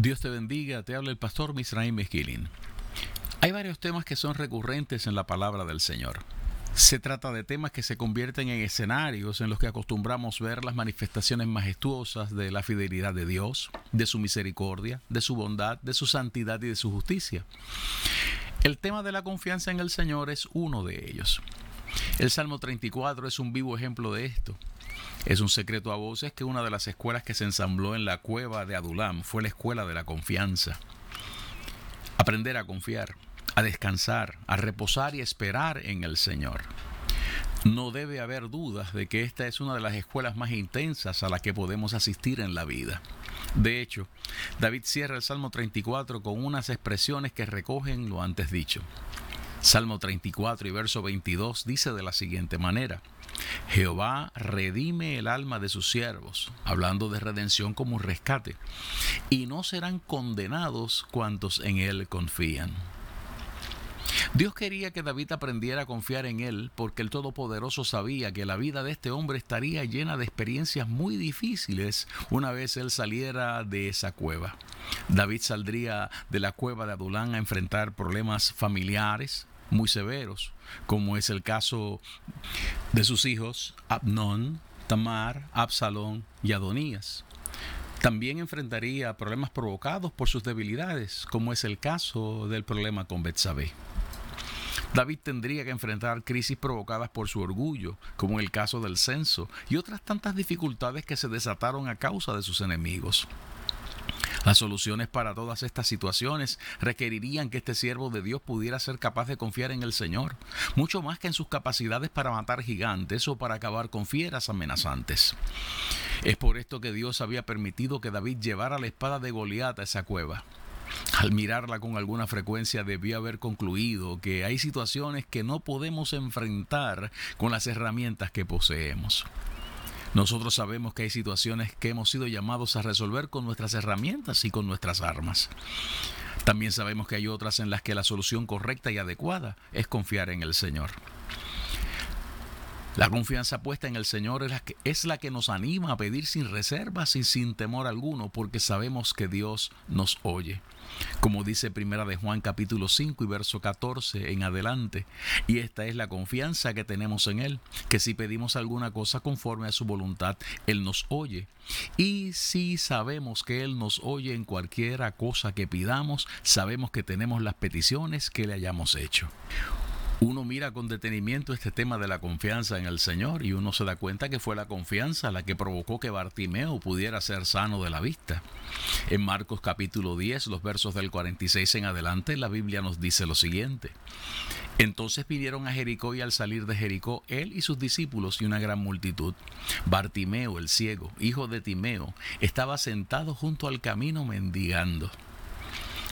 Dios te bendiga, te habla el pastor Misraim Mezquilin. Hay varios temas que son recurrentes en la palabra del Señor. Se trata de temas que se convierten en escenarios en los que acostumbramos ver las manifestaciones majestuosas de la fidelidad de Dios, de su misericordia, de su bondad, de su santidad y de su justicia. El tema de la confianza en el Señor es uno de ellos. El Salmo 34 es un vivo ejemplo de esto. Es un secreto a voces que una de las escuelas que se ensambló en la cueva de Adulam fue la escuela de la confianza. Aprender a confiar, a descansar, a reposar y esperar en el Señor. No debe haber dudas de que esta es una de las escuelas más intensas a las que podemos asistir en la vida. De hecho, David cierra el Salmo 34 con unas expresiones que recogen lo antes dicho. Salmo 34 y verso 22 dice de la siguiente manera, Jehová redime el alma de sus siervos, hablando de redención como rescate, y no serán condenados cuantos en él confían. Dios quería que David aprendiera a confiar en él porque el Todopoderoso sabía que la vida de este hombre estaría llena de experiencias muy difíciles una vez él saliera de esa cueva. David saldría de la cueva de Adulán a enfrentar problemas familiares, muy severos, como es el caso de sus hijos Abnón, Tamar, Absalón y Adonías. También enfrentaría problemas provocados por sus debilidades, como es el caso del problema con Betsabé. David tendría que enfrentar crisis provocadas por su orgullo, como en el caso del censo, y otras tantas dificultades que se desataron a causa de sus enemigos. Las soluciones para todas estas situaciones requerirían que este siervo de Dios pudiera ser capaz de confiar en el Señor, mucho más que en sus capacidades para matar gigantes o para acabar con fieras amenazantes. Es por esto que Dios había permitido que David llevara la espada de Goliat a esa cueva. Al mirarla con alguna frecuencia debió haber concluido que hay situaciones que no podemos enfrentar con las herramientas que poseemos. Nosotros sabemos que hay situaciones que hemos sido llamados a resolver con nuestras herramientas y con nuestras armas. También sabemos que hay otras en las que la solución correcta y adecuada es confiar en el Señor. La confianza puesta en el Señor es la, que, es la que nos anima a pedir sin reservas y sin temor alguno, porque sabemos que Dios nos oye. Como dice Primera de Juan capítulo 5 y verso 14 en adelante, y esta es la confianza que tenemos en Él, que si pedimos alguna cosa conforme a su voluntad, Él nos oye. Y si sabemos que Él nos oye en cualquiera cosa que pidamos, sabemos que tenemos las peticiones que le hayamos hecho uno mira con detenimiento este tema de la confianza en el Señor y uno se da cuenta que fue la confianza la que provocó que Bartimeo pudiera ser sano de la vista. En Marcos capítulo 10, los versos del 46 en adelante, la Biblia nos dice lo siguiente. Entonces vinieron a Jericó y al salir de Jericó él y sus discípulos y una gran multitud. Bartimeo el ciego, hijo de Timeo, estaba sentado junto al camino mendigando.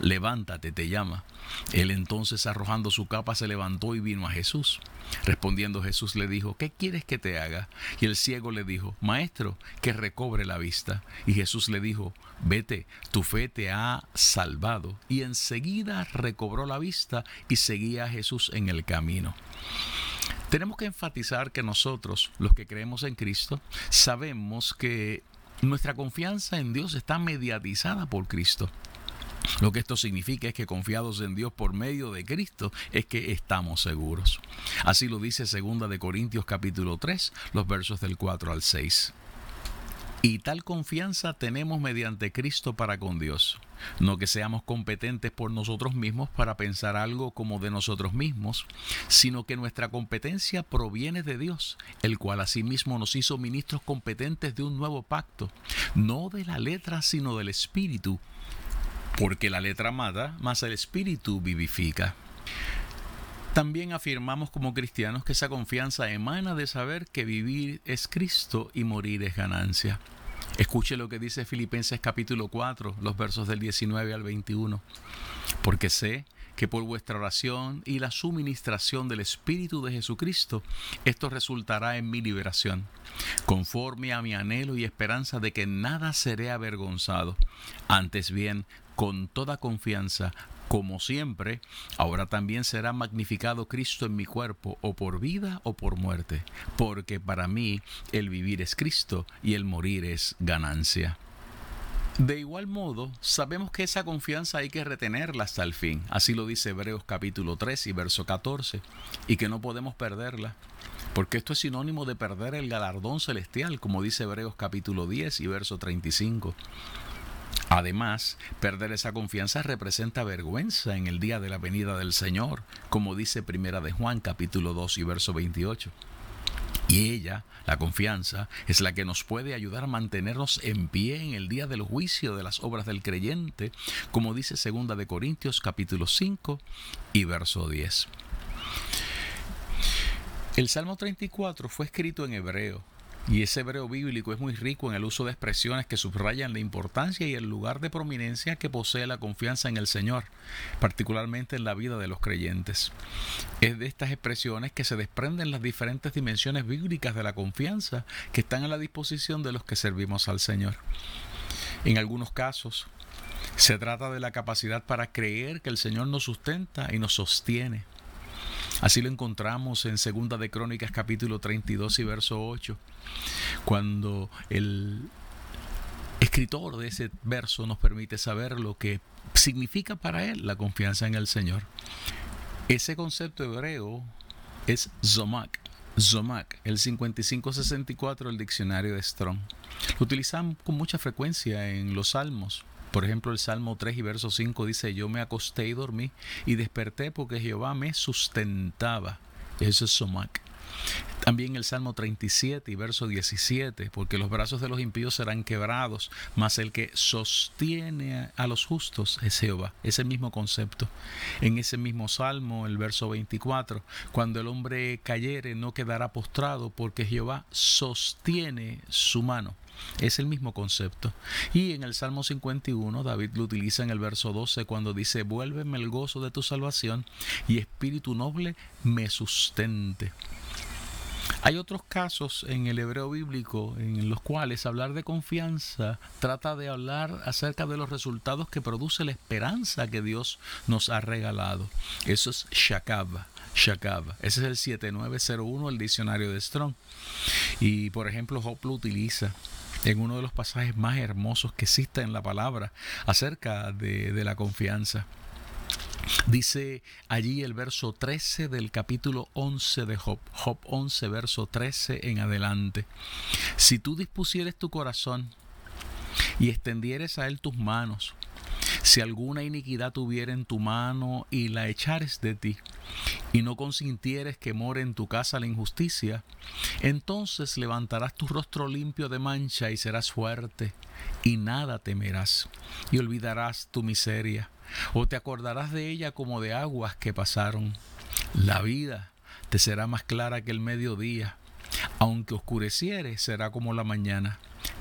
levántate, te llama. Él entonces arrojando su capa se levantó y vino a Jesús. Respondiendo Jesús le dijo, ¿qué quieres que te haga? Y el ciego le dijo, Maestro, que recobre la vista. Y Jesús le dijo, vete, tu fe te ha salvado. Y enseguida recobró la vista y seguía a Jesús en el camino. Tenemos que enfatizar que nosotros, los que creemos en Cristo, sabemos que nuestra confianza en Dios está mediatizada por Cristo. Lo que esto significa es que confiados en Dios por medio de Cristo es que estamos seguros. Así lo dice 2 de Corintios capítulo 3, los versos del 4 al 6. Y tal confianza tenemos mediante Cristo para con Dios. No que seamos competentes por nosotros mismos para pensar algo como de nosotros mismos, sino que nuestra competencia proviene de Dios, el cual asimismo nos hizo ministros competentes de un nuevo pacto, no de la letra, sino del espíritu, porque la letra mata, mas el espíritu vivifica. También afirmamos como cristianos que esa confianza emana de saber que vivir es Cristo y morir es ganancia. Escuche lo que dice Filipenses capítulo 4, los versos del 19 al 21. Porque sé que por vuestra oración y la suministración del Espíritu de Jesucristo, esto resultará en mi liberación, conforme a mi anhelo y esperanza de que nada seré avergonzado. Antes bien, con toda confianza, como siempre, ahora también será magnificado Cristo en mi cuerpo, o por vida o por muerte, porque para mí el vivir es Cristo y el morir es ganancia. De igual modo, sabemos que esa confianza hay que retenerla hasta el fin, así lo dice Hebreos capítulo 3 y verso 14, y que no podemos perderla, porque esto es sinónimo de perder el galardón celestial, como dice Hebreos capítulo 10 y verso 35. Además, perder esa confianza representa vergüenza en el día de la venida del Señor, como dice Primera de Juan capítulo 2 y verso 28. Y ella, la confianza, es la que nos puede ayudar a mantenernos en pie en el día del juicio de las obras del creyente, como dice Segunda de Corintios capítulo 5 y verso 10. El Salmo 34 fue escrito en hebreo y ese hebreo bíblico es muy rico en el uso de expresiones que subrayan la importancia y el lugar de prominencia que posee la confianza en el Señor, particularmente en la vida de los creyentes. Es de estas expresiones que se desprenden las diferentes dimensiones bíblicas de la confianza que están a la disposición de los que servimos al Señor. En algunos casos, se trata de la capacidad para creer que el Señor nos sustenta y nos sostiene. Así lo encontramos en Segunda de Crónicas capítulo 32 y verso 8, cuando el escritor de ese verso nos permite saber lo que significa para él la confianza en el Señor. Ese concepto hebreo es zomak. Zomak, el 5564 del diccionario de Strong. Lo utilizamos con mucha frecuencia en los salmos por ejemplo, el Salmo 3 y verso 5 dice, yo me acosté y dormí y desperté porque Jehová me sustentaba. Eso es somac. También el Salmo 37 y verso 17, porque los brazos de los impíos serán quebrados, mas el que sostiene a los justos es Jehová. Ese mismo concepto. En ese mismo Salmo, el verso 24, cuando el hombre cayere no quedará postrado, porque Jehová sostiene su mano. Es el mismo concepto. Y en el Salmo 51, David lo utiliza en el verso 12 cuando dice, vuélveme el gozo de tu salvación y espíritu noble me sustente. Hay otros casos en el hebreo bíblico en los cuales hablar de confianza trata de hablar acerca de los resultados que produce la esperanza que Dios nos ha regalado. Eso es Shakab. Shakab. Ese es el 7901 del diccionario de Strong. Y por ejemplo, Job lo utiliza en uno de los pasajes más hermosos que existe en la palabra acerca de, de la confianza. Dice allí el verso 13 del capítulo 11 de Job, Job 11, verso 13 en adelante. Si tú dispusieres tu corazón y extendieres a él tus manos, si alguna iniquidad tuviera en tu mano y la echares de ti, y no consintieres que more en tu casa la injusticia, entonces levantarás tu rostro limpio de mancha y serás fuerte, y nada temerás, y olvidarás tu miseria, o te acordarás de ella como de aguas que pasaron. La vida te será más clara que el mediodía, aunque oscureciere será como la mañana.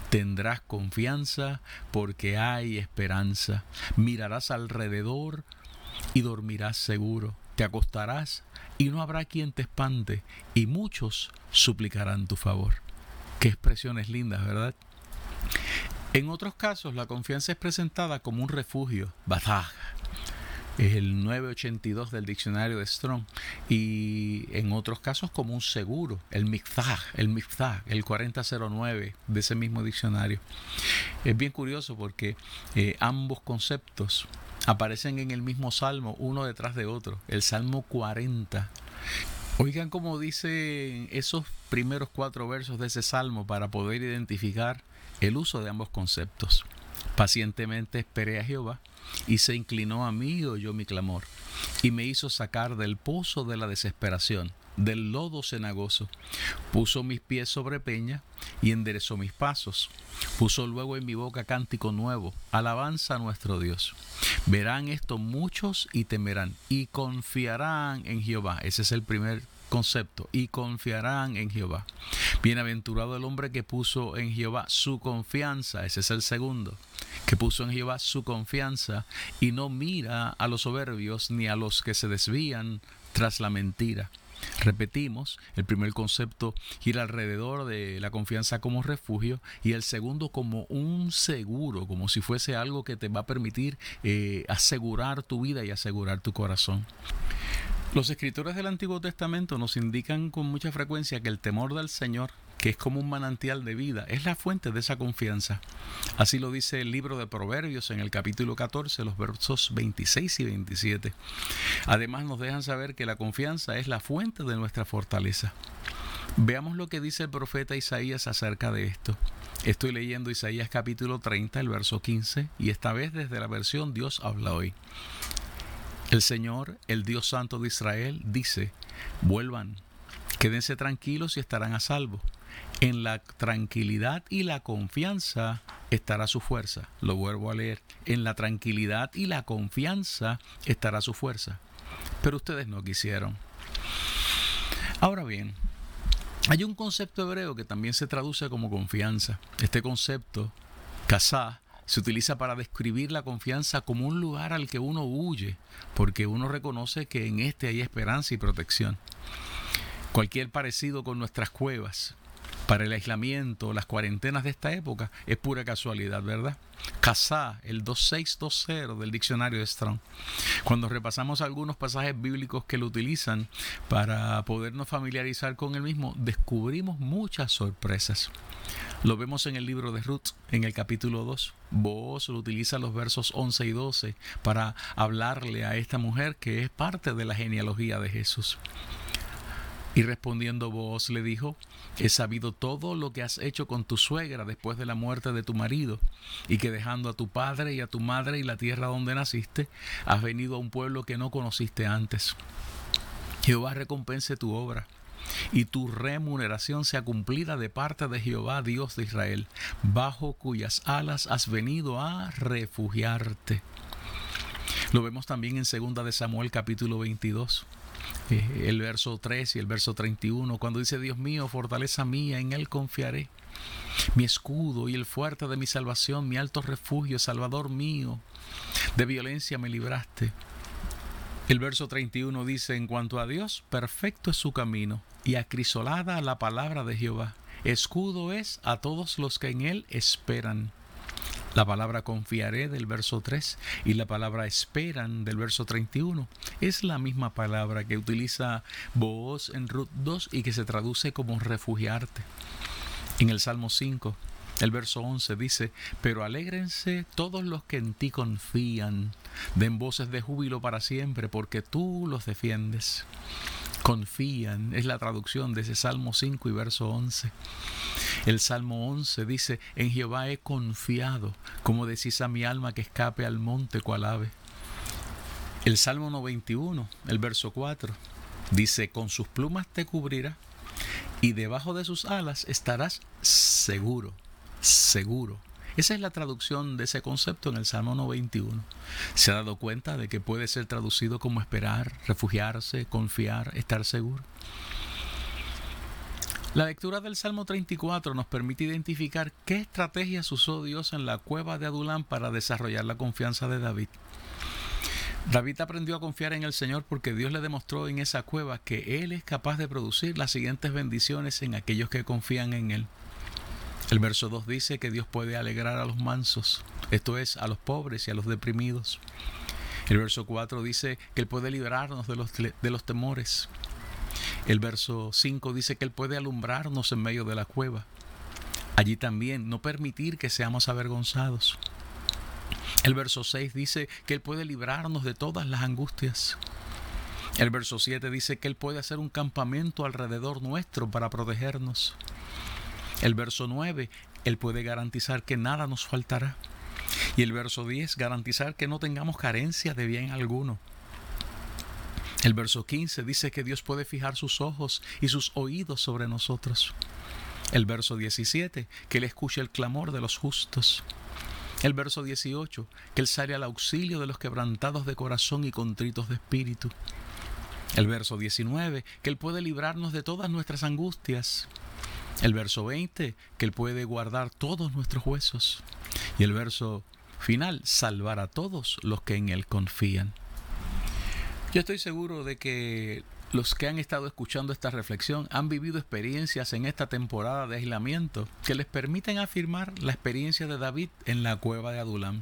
Tendrás confianza porque hay esperanza. Mirarás alrededor y dormirás seguro. Te acostarás y no habrá quien te espante y muchos suplicarán tu favor. Qué expresiones lindas, ¿verdad? En otros casos, la confianza es presentada como un refugio, bataj, es el 982 del diccionario de Strong, y en otros casos como un seguro, el mifzaj, el mifzaj, el 4009 de ese mismo diccionario. Es bien curioso porque eh, ambos conceptos aparecen en el mismo salmo, uno detrás de otro, el Salmo 40. Oigan cómo dice esos primeros cuatro versos de ese salmo para poder identificar el uso de ambos conceptos. Pacientemente esperé a Jehová y se inclinó a mí y oyó mi clamor y me hizo sacar del pozo de la desesperación del lodo cenagoso. Puso mis pies sobre peña y enderezó mis pasos. Puso luego en mi boca cántico nuevo, alabanza a nuestro Dios. Verán esto muchos y temerán y confiarán en Jehová. Ese es el primer concepto y confiarán en Jehová. Bienaventurado el hombre que puso en Jehová su confianza, ese es el segundo, que puso en Jehová su confianza y no mira a los soberbios ni a los que se desvían tras la mentira. Repetimos, el primer concepto gira alrededor de la confianza como refugio y el segundo como un seguro, como si fuese algo que te va a permitir eh, asegurar tu vida y asegurar tu corazón. Los escritores del Antiguo Testamento nos indican con mucha frecuencia que el temor del Señor que es como un manantial de vida, es la fuente de esa confianza. Así lo dice el libro de Proverbios en el capítulo 14, los versos 26 y 27. Además nos dejan saber que la confianza es la fuente de nuestra fortaleza. Veamos lo que dice el profeta Isaías acerca de esto. Estoy leyendo Isaías capítulo 30, el verso 15, y esta vez desde la versión Dios habla hoy. El Señor, el Dios Santo de Israel, dice, vuelvan, quédense tranquilos y estarán a salvo. En la tranquilidad y la confianza estará su fuerza. Lo vuelvo a leer. En la tranquilidad y la confianza estará su fuerza. Pero ustedes no quisieron. Ahora bien, hay un concepto hebreo que también se traduce como confianza. Este concepto, kasá, se utiliza para describir la confianza como un lugar al que uno huye, porque uno reconoce que en este hay esperanza y protección. Cualquier parecido con nuestras cuevas, para el aislamiento, las cuarentenas de esta época, es pura casualidad, ¿verdad? Casá, el 2620 del diccionario de Strong. Cuando repasamos algunos pasajes bíblicos que lo utilizan para podernos familiarizar con el mismo, descubrimos muchas sorpresas. Lo vemos en el libro de Ruth, en el capítulo 2. Vos lo utiliza los versos 11 y 12 para hablarle a esta mujer que es parte de la genealogía de Jesús. Y respondiendo vos le dijo, he sabido todo lo que has hecho con tu suegra después de la muerte de tu marido, y que dejando a tu padre y a tu madre y la tierra donde naciste, has venido a un pueblo que no conociste antes. Jehová recompense tu obra, y tu remuneración sea cumplida de parte de Jehová, Dios de Israel, bajo cuyas alas has venido a refugiarte. Lo vemos también en 2 de Samuel capítulo 22 el verso 3 y el verso 31, cuando dice, Dios mío, fortaleza mía, en Él confiaré. Mi escudo y el fuerte de mi salvación, mi alto refugio, Salvador mío, de violencia me libraste. El verso 31 dice, en cuanto a Dios, perfecto es su camino y acrisolada la palabra de Jehová. Escudo es a todos los que en Él esperan. La palabra confiaré del verso 3 y la palabra esperan del verso 31 es la misma palabra que utiliza vos en Ruth 2 y que se traduce como refugiarte. En el Salmo 5, el verso 11 dice, pero alégrense todos los que en ti confían, den voces de júbilo para siempre, porque tú los defiendes confían, es la traducción de ese Salmo 5 y verso 11. El Salmo 11 dice, en Jehová he confiado, como decís a mi alma que escape al monte cual ave. El Salmo 91, el verso 4, dice, con sus plumas te cubrirá y debajo de sus alas estarás seguro, seguro. Esa es la traducción de ese concepto en el Salmo 91. ¿Se ha dado cuenta de que puede ser traducido como esperar, refugiarse, confiar, estar seguro? La lectura del Salmo 34 nos permite identificar qué estrategias usó Dios en la cueva de Adulán para desarrollar la confianza de David. David aprendió a confiar en el Señor porque Dios le demostró en esa cueva que Él es capaz de producir las siguientes bendiciones en aquellos que confían en Él. El verso 2 dice que Dios puede alegrar a los mansos, esto es, a los pobres y a los deprimidos. El verso 4 dice que Él puede liberarnos de los, de los temores. El verso 5 dice que Él puede alumbrarnos en medio de la cueva. Allí también no permitir que seamos avergonzados. El verso 6 dice que Él puede librarnos de todas las angustias. El verso 7 dice que Él puede hacer un campamento alrededor nuestro para protegernos. El verso 9, Él puede garantizar que nada nos faltará. Y el verso 10, garantizar que no tengamos carencia de bien alguno. El verso 15 dice que Dios puede fijar sus ojos y sus oídos sobre nosotros. El verso 17, que Él escucha el clamor de los justos. El verso 18, que Él sale al auxilio de los quebrantados de corazón y contritos de espíritu. El verso 19, que Él puede librarnos de todas nuestras angustias. El verso 20, que Él puede guardar todos nuestros huesos. Y el verso final, salvar a todos los que en Él confían. Yo estoy seguro de que los que han estado escuchando esta reflexión han vivido experiencias en esta temporada de aislamiento que les permiten afirmar la experiencia de David en la cueva de Adulam.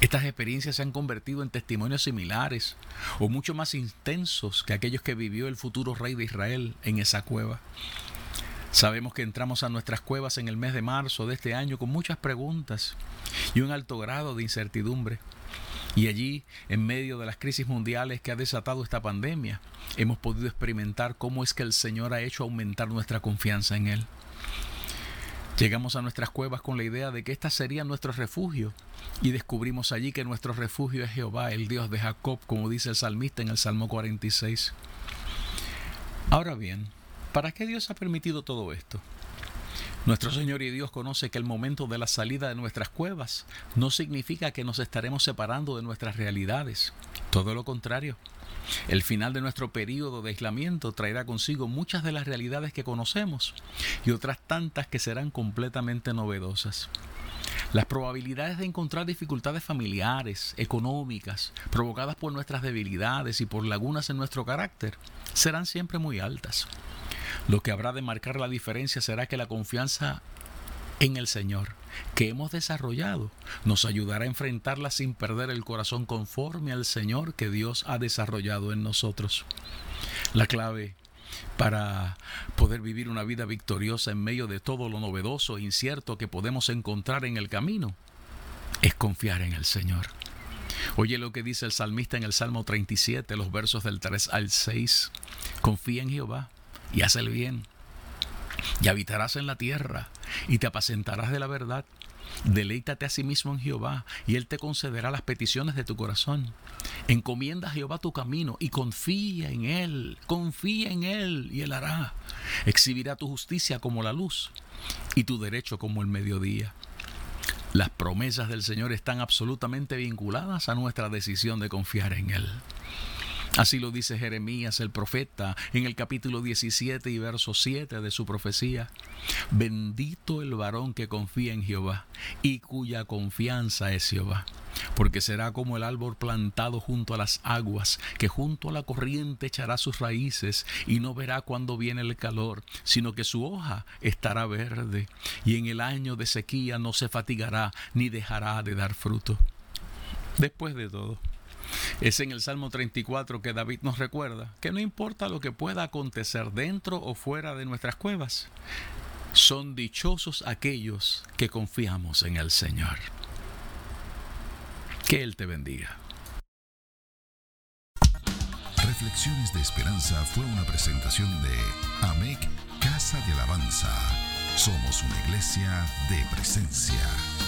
Estas experiencias se han convertido en testimonios similares o mucho más intensos que aquellos que vivió el futuro rey de Israel en esa cueva. Sabemos que entramos a nuestras cuevas en el mes de marzo de este año con muchas preguntas y un alto grado de incertidumbre. Y allí, en medio de las crisis mundiales que ha desatado esta pandemia, hemos podido experimentar cómo es que el Señor ha hecho aumentar nuestra confianza en Él. Llegamos a nuestras cuevas con la idea de que esta sería nuestro refugio y descubrimos allí que nuestro refugio es Jehová, el Dios de Jacob, como dice el salmista en el Salmo 46. Ahora bien, ¿para qué Dios ha permitido todo esto? Nuestro Señor y Dios conoce que el momento de la salida de nuestras cuevas no significa que nos estaremos separando de nuestras realidades. Todo lo contrario. El final de nuestro periodo de aislamiento traerá consigo muchas de las realidades que conocemos y otras tantas que serán completamente novedosas. Las probabilidades de encontrar dificultades familiares, económicas, provocadas por nuestras debilidades y por lagunas en nuestro carácter, serán siempre muy altas. Lo que habrá de marcar la diferencia será que la confianza en el Señor que hemos desarrollado nos ayudará a enfrentarla sin perder el corazón conforme al Señor que Dios ha desarrollado en nosotros. La clave para poder vivir una vida victoriosa en medio de todo lo novedoso e incierto que podemos encontrar en el camino es confiar en el Señor. Oye lo que dice el salmista en el Salmo 37, los versos del 3 al 6. Confía en Jehová y haz el bien. Y habitarás en la tierra y te apacentarás de la verdad. Deleítate a sí mismo en Jehová y Él te concederá las peticiones de tu corazón. Encomienda a Jehová tu camino y confía en Él, confía en Él y Él hará. Exhibirá tu justicia como la luz y tu derecho como el mediodía. Las promesas del Señor están absolutamente vinculadas a nuestra decisión de confiar en Él. Así lo dice Jeremías el profeta en el capítulo 17 y verso 7 de su profecía. Bendito el varón que confía en Jehová y cuya confianza es Jehová, porque será como el árbol plantado junto a las aguas, que junto a la corriente echará sus raíces y no verá cuando viene el calor, sino que su hoja estará verde y en el año de sequía no se fatigará ni dejará de dar fruto. Después de todo, es en el Salmo 34 que David nos recuerda que no importa lo que pueda acontecer dentro o fuera de nuestras cuevas, son dichosos aquellos que confiamos en el Señor. Que Él te bendiga. Reflexiones de Esperanza fue una presentación de AMEC Casa de Alabanza. Somos una iglesia de presencia.